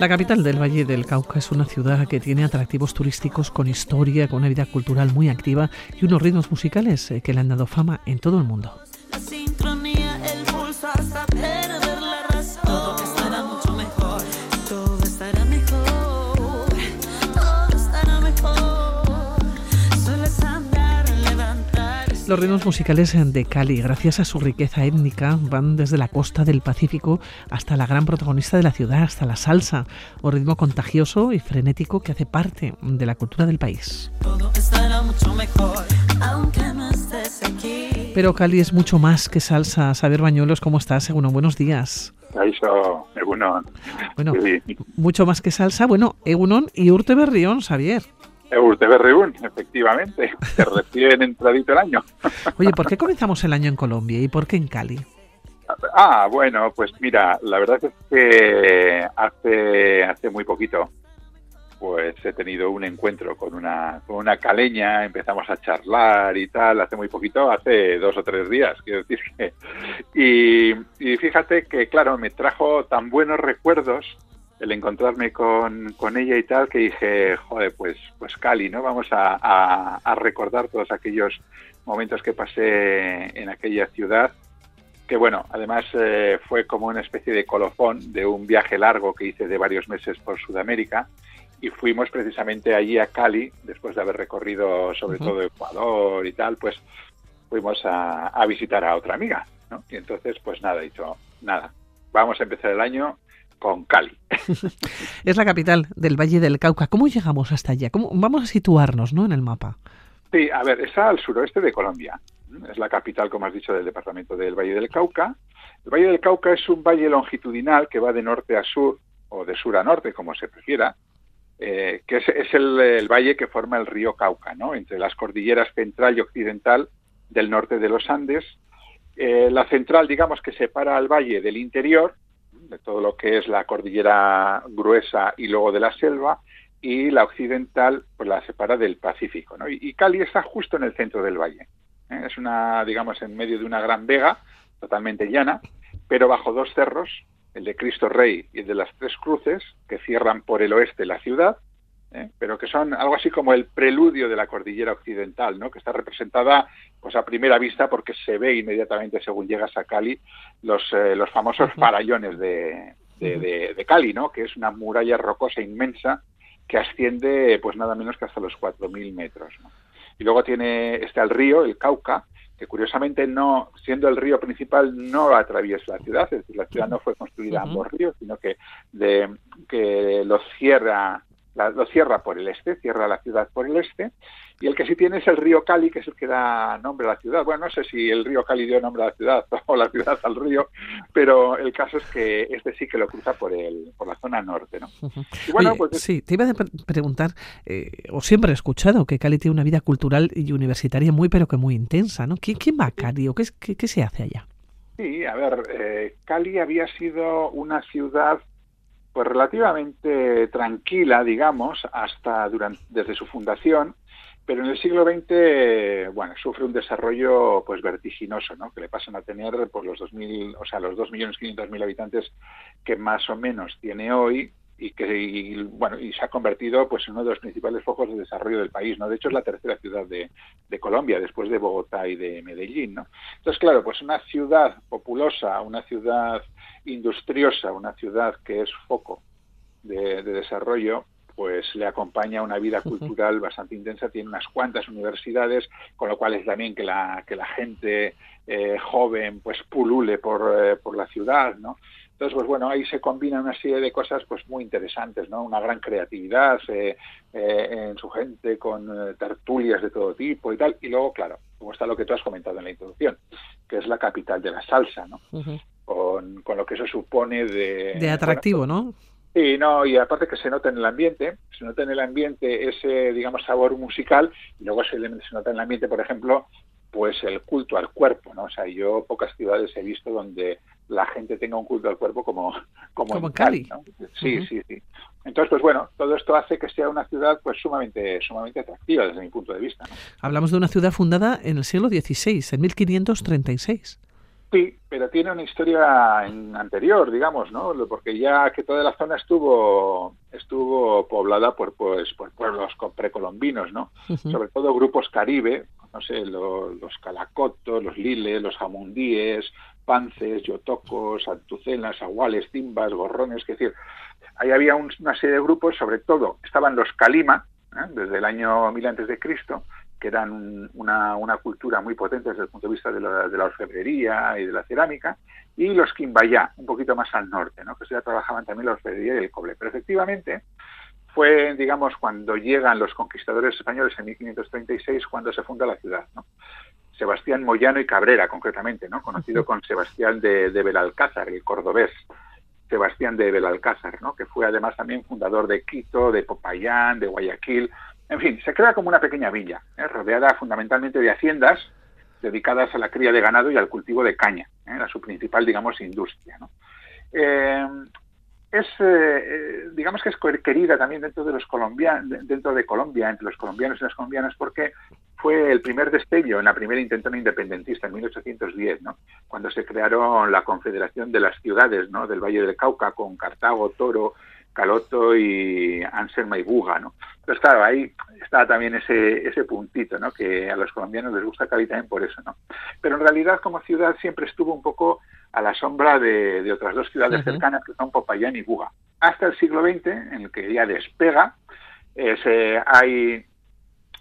La capital del Valle del Cauca es una ciudad que tiene atractivos turísticos con historia, con una vida cultural muy activa y unos ritmos musicales eh, que le han dado fama en todo el mundo. Los ritmos musicales de Cali, gracias a su riqueza étnica, van desde la costa del Pacífico hasta la gran protagonista de la ciudad, hasta la salsa, un ritmo contagioso y frenético que hace parte de la cultura del país. Todo estará mucho mejor, aunque no estés aquí. Pero Cali es mucho más que salsa. Saber Bañuelos, ¿cómo estás? Según buenos días. Egunon. Bueno, Sí. mucho más que salsa. Bueno, Egunon y Urte Berrión, Xavier. Urte Berriún, efectivamente, que recién entradito el año. Oye, ¿por qué comenzamos el año en Colombia y por qué en Cali? Ah, bueno, pues mira, la verdad es que hace, hace muy poquito pues he tenido un encuentro con una, con una caleña, empezamos a charlar y tal, hace muy poquito, hace dos o tres días, quiero decir que... Y, y fíjate que, claro, me trajo tan buenos recuerdos el encontrarme con, con ella y tal, que dije, joder, pues, pues Cali, ¿no? Vamos a, a- a recordar todos aquellos momentos que pasé en aquella ciudad que bueno, además eh, fue como una especie de colofón de un viaje largo que hice de varios meses por Sudamérica y fuimos precisamente allí a Cali, después de haber recorrido sobre todo Ecuador y tal, pues fuimos a, a visitar a otra amiga, ¿no? Y entonces, pues nada, he dicho, nada, vamos a empezar el año con Cali. Es la capital del Valle del Cauca. ¿Cómo llegamos hasta allá? ¿Cómo, vamos a situarnos ¿no? en el mapa. Sí, a ver, está al suroeste de Colombia. Es la capital, como has dicho, del departamento del Valle del Cauca. El Valle del Cauca es un valle longitudinal que va de norte a sur, o de sur a norte, como se prefiera, eh, que es, es el, el valle que forma el río Cauca, ¿no? Entre las cordilleras central y occidental del norte de los Andes. Eh, la central, digamos, que separa al valle del interior, de todo lo que es la cordillera gruesa y luego de la selva, y la occidental pues la separa del Pacífico. y Cali está justo en el centro del valle. ¿eh? Es una, digamos, en medio de una gran vega, totalmente llana, pero bajo dos cerros, el de Cristo Rey y el de las Tres Cruces, que cierran por el oeste la ciudad, ¿eh? pero que son algo así como el preludio de la cordillera occidental, ¿no? que está representada pues a primera vista porque se ve inmediatamente según llegas a Cali los, eh, los famosos farallones de, de, de- de Cali, ¿no? que es una muralla rocosa inmensa que asciende pues nada menos que hasta los 4.000 metros. ¿no? Y luego tiene está el río, el Cauca, que curiosamente no, siendo el río principal, no atraviesa la ciudad, es decir, la ciudad no fue construida a ambos ríos, sino que, de, que lo cierra la- lo cierra por el este, cierra la ciudad por el este, y el que sí tiene es el río Cali, que es el que da nombre a la ciudad. Bueno, no sé si el río Cali dio nombre a la ciudad o la ciudad al río, pero el caso es que este sí que lo cruza por el por la zona norte, ¿no? Y bueno, Oye, pues sí, te iba a pre- preguntar, eh, o siempre he escuchado que Cali tiene una vida cultural y universitaria muy, pero que muy intensa, ¿no? ¿Quién, quién va a Cali o qué, qué, qué se hace allá? Sí, a ver, eh, Cali había sido una ciudad pues relativamente tranquila, digamos, hasta durante, desde su fundación, pero en el siglo XX, bueno, sufre un desarrollo pues vertiginoso, ¿no? Que le pasan a tener por los 2000, o sea, los 2.500.000 habitantes que más o menos tiene hoy y que y, bueno, y se ha convertido pues en uno de los principales focos de desarrollo del país, ¿no? De hecho es la tercera ciudad de, de Colombia después de Bogotá y de Medellín, ¿no? Entonces, claro, pues una ciudad populosa, una ciudad industriosa, una ciudad que es foco de, de desarrollo, pues le acompaña una vida cultural bastante intensa, tiene unas cuantas universidades, con lo cual es también que la, que la gente eh, joven pues pulule por, eh, por la ciudad, ¿no? Entonces, pues bueno, ahí se combina una serie de cosas pues muy interesantes, ¿no? Una gran creatividad eh, eh, en su gente, con eh, tertulias de todo tipo y tal. Y luego, claro, como está lo que tú has comentado en la introducción, que es la capital de la salsa, ¿no? Con, con lo que eso supone de... De atractivo, ¿no? Sí, no, y aparte que se nota en el ambiente, se nota en el ambiente ese, digamos, sabor musical, y luego se, se nota en el ambiente, por ejemplo, pues el culto al cuerpo, ¿no? O sea, yo pocas ciudades he visto donde la gente tenga un culto al cuerpo como, como, Como en Cali. ¿no? Sí, sí, sí. Entonces, pues bueno, todo esto hace que sea una ciudad pues sumamente, sumamente atractiva desde mi punto de vista. Hablamos de una ciudad fundada en el siglo XVI, en 1536. Sí, pero tiene una historia anterior, digamos, ¿no? Porque ya que toda la zona estuvo estuvo poblada por pues por pueblos precolombinos, ¿no? Sobre todo grupos caribe, no sé, los, los calacotos, los liles, los jamundíes, pances, yotocos, antucenas, aguales, timbas, gorrones, es decir, ahí había una serie de grupos, sobre todo estaban los calima, ¿eh? desde el año 1000 antes de Cristo, que eran una, una, cultura muy potente desde el punto de vista de la, de la, orfebrería y de la cerámica, y los Quimbayá, un poquito más al norte, ¿no? que ya trabajaban también la orfebrería y el cobre. Pero efectivamente fue, digamos, cuando llegan los conquistadores españoles en 1536, cuando se funda la ciudad. ¿no? Sebastián Moyano y Cabrera, concretamente, ¿no? conocido con Sebastián de, de Belalcázar, el cordobés. Sebastián de Belalcázar, ¿no? que fue además también fundador de Quito, de Popayán, de Guayaquil, en fin, se crea como una pequeña villa, ¿eh? rodeada fundamentalmente de haciendas dedicadas a la cría de ganado y al cultivo de caña, ¿eh? era su principal, digamos, industria. ¿no? Eh, es, eh, digamos que es querida también dentro de los dentro de Colombia, entre los colombianos y las colombianas, porque fue el primer destello en la primera intentona independentista en 1810, ¿no? cuando se crearon la Confederación de las Ciudades ¿no? del Valle del Cauca con Cartago, Toro, Caloto y Anselma y Buga, ¿no? Entonces, claro, ahí está también ese, ese puntito, ¿no? Que a los colombianos les gusta Cali también por eso, ¿no? Pero en realidad como ciudad siempre estuvo un poco a la sombra de, otras dos ciudades cercanas que son Popayán y Buga. Hasta el siglo XX, en el que ya despega, eh, hay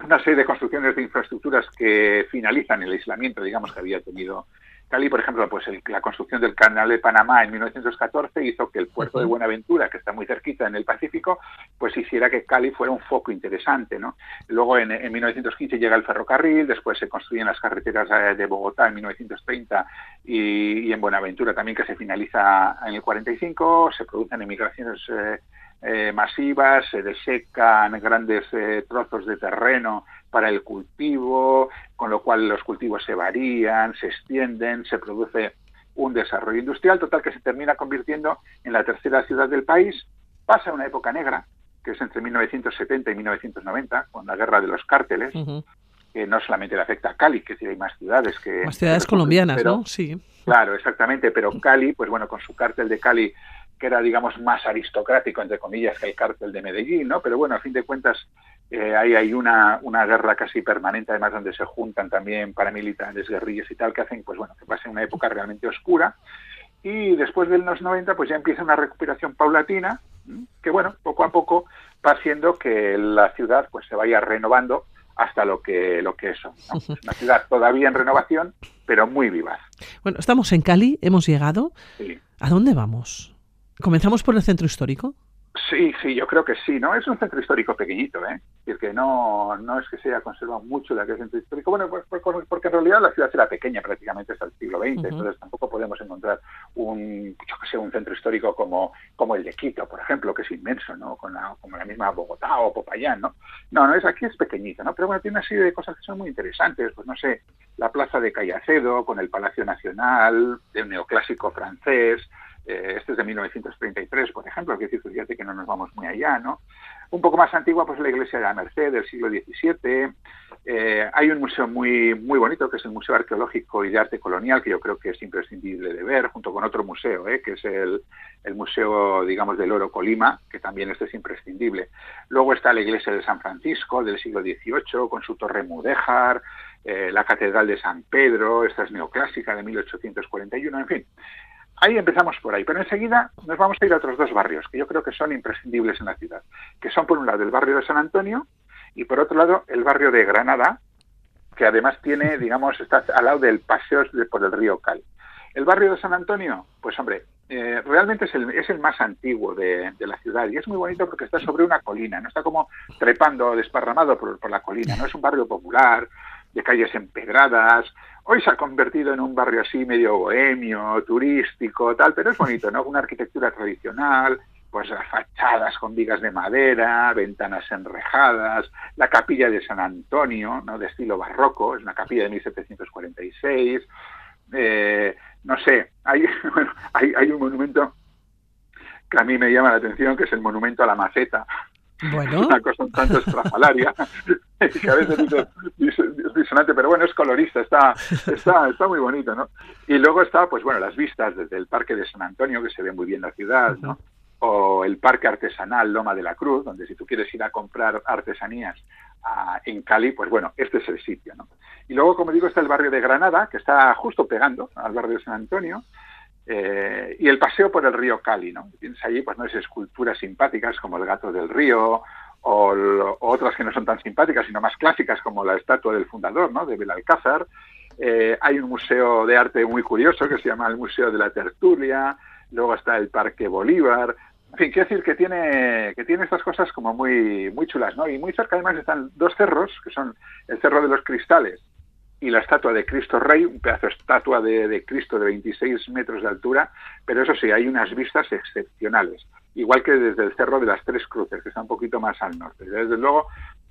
una serie de construcciones de infraestructuras que finalizan el aislamiento, digamos, que había tenido Cali, por ejemplo, pues la construcción del canal de Panamá en 1914 hizo que el puerto de Buenaventura, que está muy cerquita en el Pacífico, pues hiciera que Cali fuera un foco interesante, ¿no? Luego en, 1915 llega el ferrocarril, después se construyen las carreteras eh, de Bogotá en 1930 y, en Buenaventura también que se finaliza en el 45, se producen emigraciones eh, eh, masivas, se desecan grandes trozos de terreno para el cultivo, con lo cual los cultivos se varían, se extienden, se produce un desarrollo industrial total que se termina convirtiendo en la tercera ciudad del país. Pasa una época negra, que es entre 1970 y 1990, con la guerra de los cárteles, que no solamente le afecta a Cali, que hay más ciudades que... Más ciudades colombianas, ¿no? Sí. Claro, exactamente, pero Cali, pues bueno, con su cártel de Cali que era, digamos, más aristocrático, entre comillas, que el cártel de Medellín, ¿no? Pero bueno, a fin de cuentas, eh, ahí hay una, una guerra casi permanente, además, donde se juntan también paramilitares, guerrillas y tal, que hacen, pues bueno, que pase una época realmente oscura. Y después de los 90, pues ya empieza una recuperación paulatina, que bueno, poco a poco va haciendo que la ciudad pues se vaya renovando hasta lo que lo que es una ciudad todavía en renovación, pero muy vivaz. Bueno, estamos en Cali, hemos llegado. ¿A dónde vamos? ¿Comenzamos por el centro histórico? Sí, sí, yo creo que sí, ¿no? Es un centro histórico pequeñito, ¿eh? Es que no, no es que se haya conservado mucho de aquel centro histórico. Bueno, pues, pues, porque en realidad la ciudad era pequeña prácticamente hasta el siglo XX, entonces tampoco podemos encontrar un, yo que sé, un centro histórico como, como el de Quito, por ejemplo, que es inmenso, ¿no? Con la, como la misma Bogotá o Popayán, ¿no? No, no, es aquí es pequeñito, ¿no? Pero bueno, tiene una serie de cosas que son muy interesantes, pues no sé, la plaza de Callacedo con el Palacio Nacional, el neoclásico francés, eh, este es de 1933, por ejemplo, que decir, fíjate que no nos vamos muy allá, ¿no? Un poco más antigua, pues la iglesia de la Merced del siglo XVII. Eh, hay un museo muy, muy bonito, que es el Museo Arqueológico y de Arte Colonial, que yo creo que es imprescindible de ver, junto con otro museo, ¿eh? que es el, el Museo, digamos, del Oro Colima, que también este es imprescindible. Luego está la iglesia de San Francisco del siglo XVIII, con su torre mudéjar, la Catedral de San Pedro, esta es neoclásica de 1841, en fin ahí empezamos por ahí, pero enseguida nos vamos a ir a otros dos barrios que yo creo que son imprescindibles en la ciudad, que son por un lado el barrio de San Antonio y por otro lado el barrio de Granada, que además tiene, digamos, está al lado del paseo por el río Cal. El barrio de San Antonio, pues hombre, eh, realmente es el, es el más antiguo de, la ciudad y es muy bonito porque está sobre una colina, no está como trepando, desparramado por, por la colina, no es un barrio popular, de calles empedradas, Hoy se ha convertido en un barrio así medio bohemio, turístico, tal, pero es bonito, ¿no? Una arquitectura tradicional, pues las fachadas con vigas de madera, ventanas enrejadas, la capilla de San Antonio, ¿no? De estilo barroco, es una capilla de 1746. Eh, no sé, hay, hay, hay un monumento que a mí me llama la atención, que es el monumento a la maceta. Bueno. Una cosa un tanto estrafalaria, que a veces es disonante, pero bueno, es colorista, está, está, está muy bonito, ¿no? Y luego está, pues bueno, las vistas desde el Parque de San Antonio, que se ve muy bien la ciudad, ¿no? O el Parque Artesanal Loma de la Cruz, donde si tú quieres ir a comprar artesanías a, en Cali, pues bueno, este es el sitio, ¿no? Y luego, como digo, está el barrio de Granada, que está justo pegando al barrio de San Antonio, eh, y el paseo por el río Cali, ¿no? Tienes allí, pues, no es esculturas simpáticas como el gato del río o, o, otras que no son tan simpáticas, sino más clásicas como la estatua del fundador, ¿no? De Belalcázar. Eh, hay un museo de arte muy curioso que se llama el Museo de la Tertulia. Luego está el Parque Bolívar. En fin, quiero decir que tiene, que tiene estas cosas como muy, muy chulas, ¿no? Y muy cerca además están dos cerros, que son el Cerro de los Cristales y la estatua de Cristo Rey, un pedazo de estatua de, de, Cristo de 26 metros de altura, pero eso sí, hay unas vistas excepcionales, igual que desde el Cerro de las Tres Cruces, que está un poquito más al norte. Desde luego,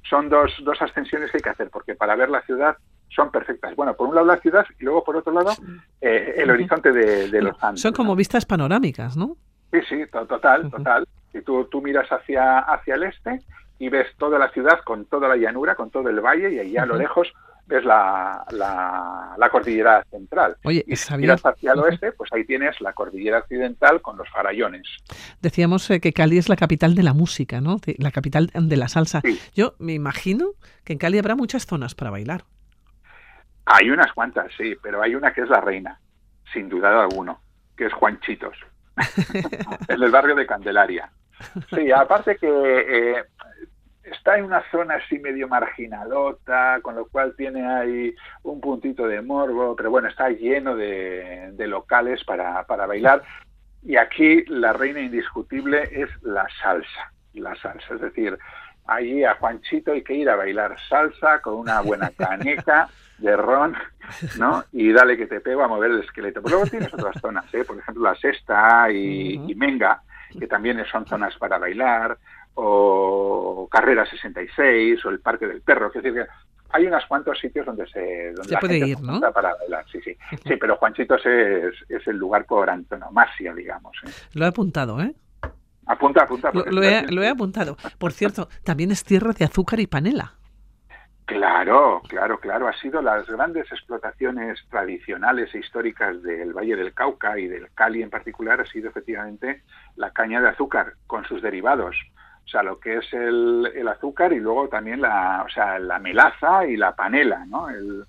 son dos, dos ascensiones que hay que hacer, porque para ver la ciudad son perfectas. Bueno, por un lado la ciudad y luego por otro lado eh, el horizonte de, de los Andes. Son como vistas panorámicas, ¿no? Sí, sí, total, total. Si tú, tú miras hacia, hacia el este y ves toda la ciudad con toda la llanura, con todo el valle y allá a lo lejos ves la, la, la, cordillera central. Oye, y si miras hacia el oeste, pues ahí tienes la cordillera occidental con los farallones. Decíamos eh, que Cali es la capital de la música, ¿no? La capital de la salsa. Sí. Yo me imagino que en Cali habrá muchas zonas para bailar. Hay unas cuantas, sí, pero hay una que es la reina, sin duda alguno, que es Juanchitos, en el barrio de Candelaria. Sí, aparte que eh, está en una zona así medio marginalota, con lo cual tiene ahí un puntito de morbo, pero bueno, está lleno de, de locales para, para, bailar. Y aquí la reina indiscutible es la salsa, la salsa, es decir, allí a Juanchito hay que ir a bailar salsa con una buena caneca de ron, ¿no? Y dale que te pego a mover el esqueleto. Pero luego tienes otras zonas, ¿eh? Por ejemplo, la Sexta y, y Menga, que también son zonas para bailar, o Carrera 66 o el Parque del Perro, es decir, que hay unos cuantos sitios donde se, donde se la puede gente ir, ¿no? para bailar, sí, sí. Sí, pero Juanchitos es, es el lugar por antonomasia, digamos. ¿eh? Lo he apuntado, ¿eh? Apunta, apunta. Lo, lo, he, lo, he, apuntado. Por cierto, también es tierra de azúcar y panela. Claro, claro, claro. Ha sido las grandes explotaciones tradicionales e históricas del Valle del Cauca y del Cali en particular ha sido efectivamente la caña de azúcar con sus derivados. O sea, lo que es el, el azúcar y luego también la, o sea, la melaza y la panela, ¿no? El,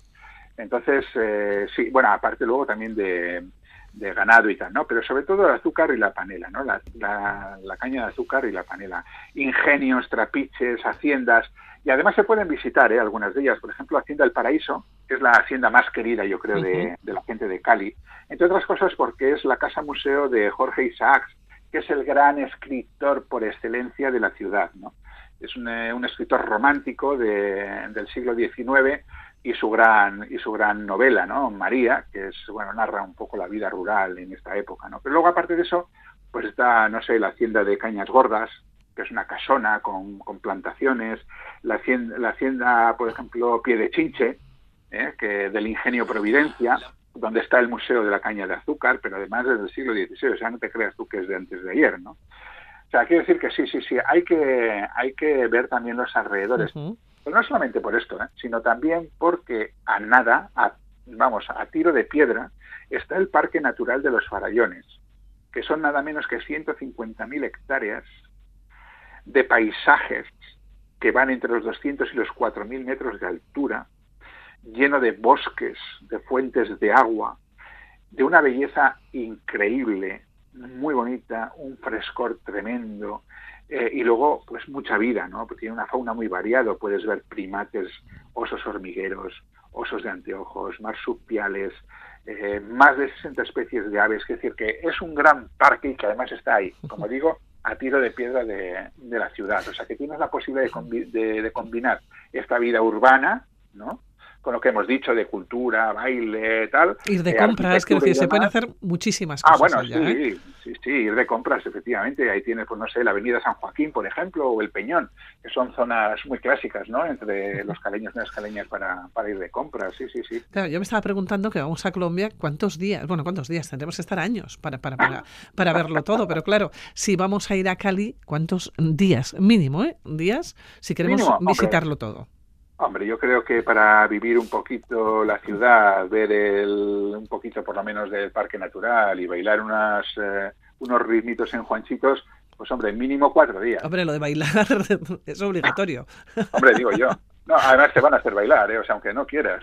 entonces, eh, sí, bueno, aparte luego también de, de, ganado y tal, ¿no? Pero sobre todo el azúcar y la panela, ¿no? La, la, la caña de azúcar y la panela. Ingenios, trapiches, haciendas, y además se pueden visitar ¿eh? algunas de ellas. Por ejemplo, Hacienda del Paraíso, que es la hacienda más querida, yo creo, de, de, la gente de Cali. Entre otras cosas porque es la casa museo de Jorge Isaacs, que es el gran escritor por excelencia de la ciudad. ¿no? Es un, eh, escritor romántico de, del siglo XIX y su gran y su gran novela, ¿no? María, que es bueno narra un poco la vida rural en esta época, ¿no? Pero luego aparte de eso, pues está no sé la hacienda de Cañas Gordas, que es una casona con, con plantaciones, la hacienda, la hacienda, por ejemplo, Pie de Chinche, ¿eh? que del ingenio Providencia, donde está el Museo de la Caña de Azúcar, pero además desde el siglo XVI, o sea, no te creas tú que es de antes de ayer, ¿no? O sea, quiero decir que sí, sí, sí, hay que, hay que ver también los alrededores. Uh -huh. Pero no solamente por esto, ¿eh? sino también porque a nada, a, vamos, a tiro de piedra, está el Parque Natural de los Farallones, que son nada menos que 150.000 hectáreas de paisajes que van entre los 200 y los 4.000 metros de altura, lleno de bosques, de fuentes de agua, de una belleza increíble, muy bonita, un frescor tremendo, eh, y luego pues mucha vida, ¿no? Porque tiene una fauna muy variada, puedes ver primates, osos hormigueros, osos de anteojos, marsupiales, eh, más de 60 especies de aves, es decir, que es un gran parque y que además está ahí, como digo, a tiro de piedra de, de la ciudad. O sea, que tienes la posibilidad de, combi de, de combinar esta vida urbana, ¿no? Con lo que hemos dicho de cultura, baile, tal. Ir de compras, que decir, se pueden hacer muchísimas ah, cosas. Ah, bueno, allá, sí, ¿eh? sí, sí, ir de compras, efectivamente. Ahí tienes, pues no sé, la Avenida San Joaquín, por ejemplo, o el Peñón, que son zonas muy clásicas, ¿no? Entre los caleños y las caleñas para, para ir de compras, sí, sí, sí. Claro, yo me estaba preguntando que vamos a Colombia, ¿cuántos días? Bueno, ¿cuántos días? Tendremos que estar años para, para, para, para verlo todo, pero claro, si vamos a ir a Cali, ¿cuántos días? Mínimo, ¿eh? Días, si queremos Mínimo, visitarlo todo. Hombre, yo creo que para vivir un poquito la ciudad, ver el, un poquito por lo menos del parque natural y bailar unas, eh, unos ritmitos en Juanchitos, pues hombre, mínimo cuatro días. Hombre, lo de bailar es obligatorio. Hombre, digo yo. No, además te van a hacer bailar, ¿eh? o sea, aunque no quieras.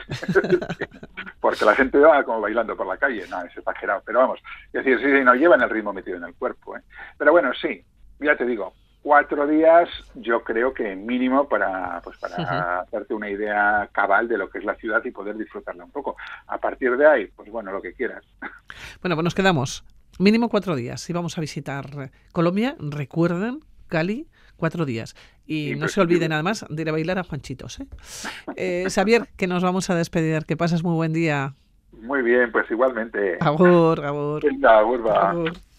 Porque la gente va como bailando por la calle. No, es exagerado. Pero vamos, es decir, sí, sí, no llevan el ritmo metido en el cuerpo. ¿eh? Pero bueno, sí, ya te digo, cuatro días yo creo que mínimo para pues para Ujú. hacerte una idea cabal de lo que es la ciudad y poder disfrutarla un poco. A partir de ahí, pues bueno, lo que quieras. Bueno, pues nos quedamos mínimo cuatro días. Si vamos a visitar Colombia, recuerden, Cali, cuatro días. Y no se olviden además de ir a bailar a Juanchitos. ¿eh? Eh, Xavier, que nos vamos a despedir. Que pases muy buen día. Muy bien, pues igualmente. Agur, agur. Venga, agur.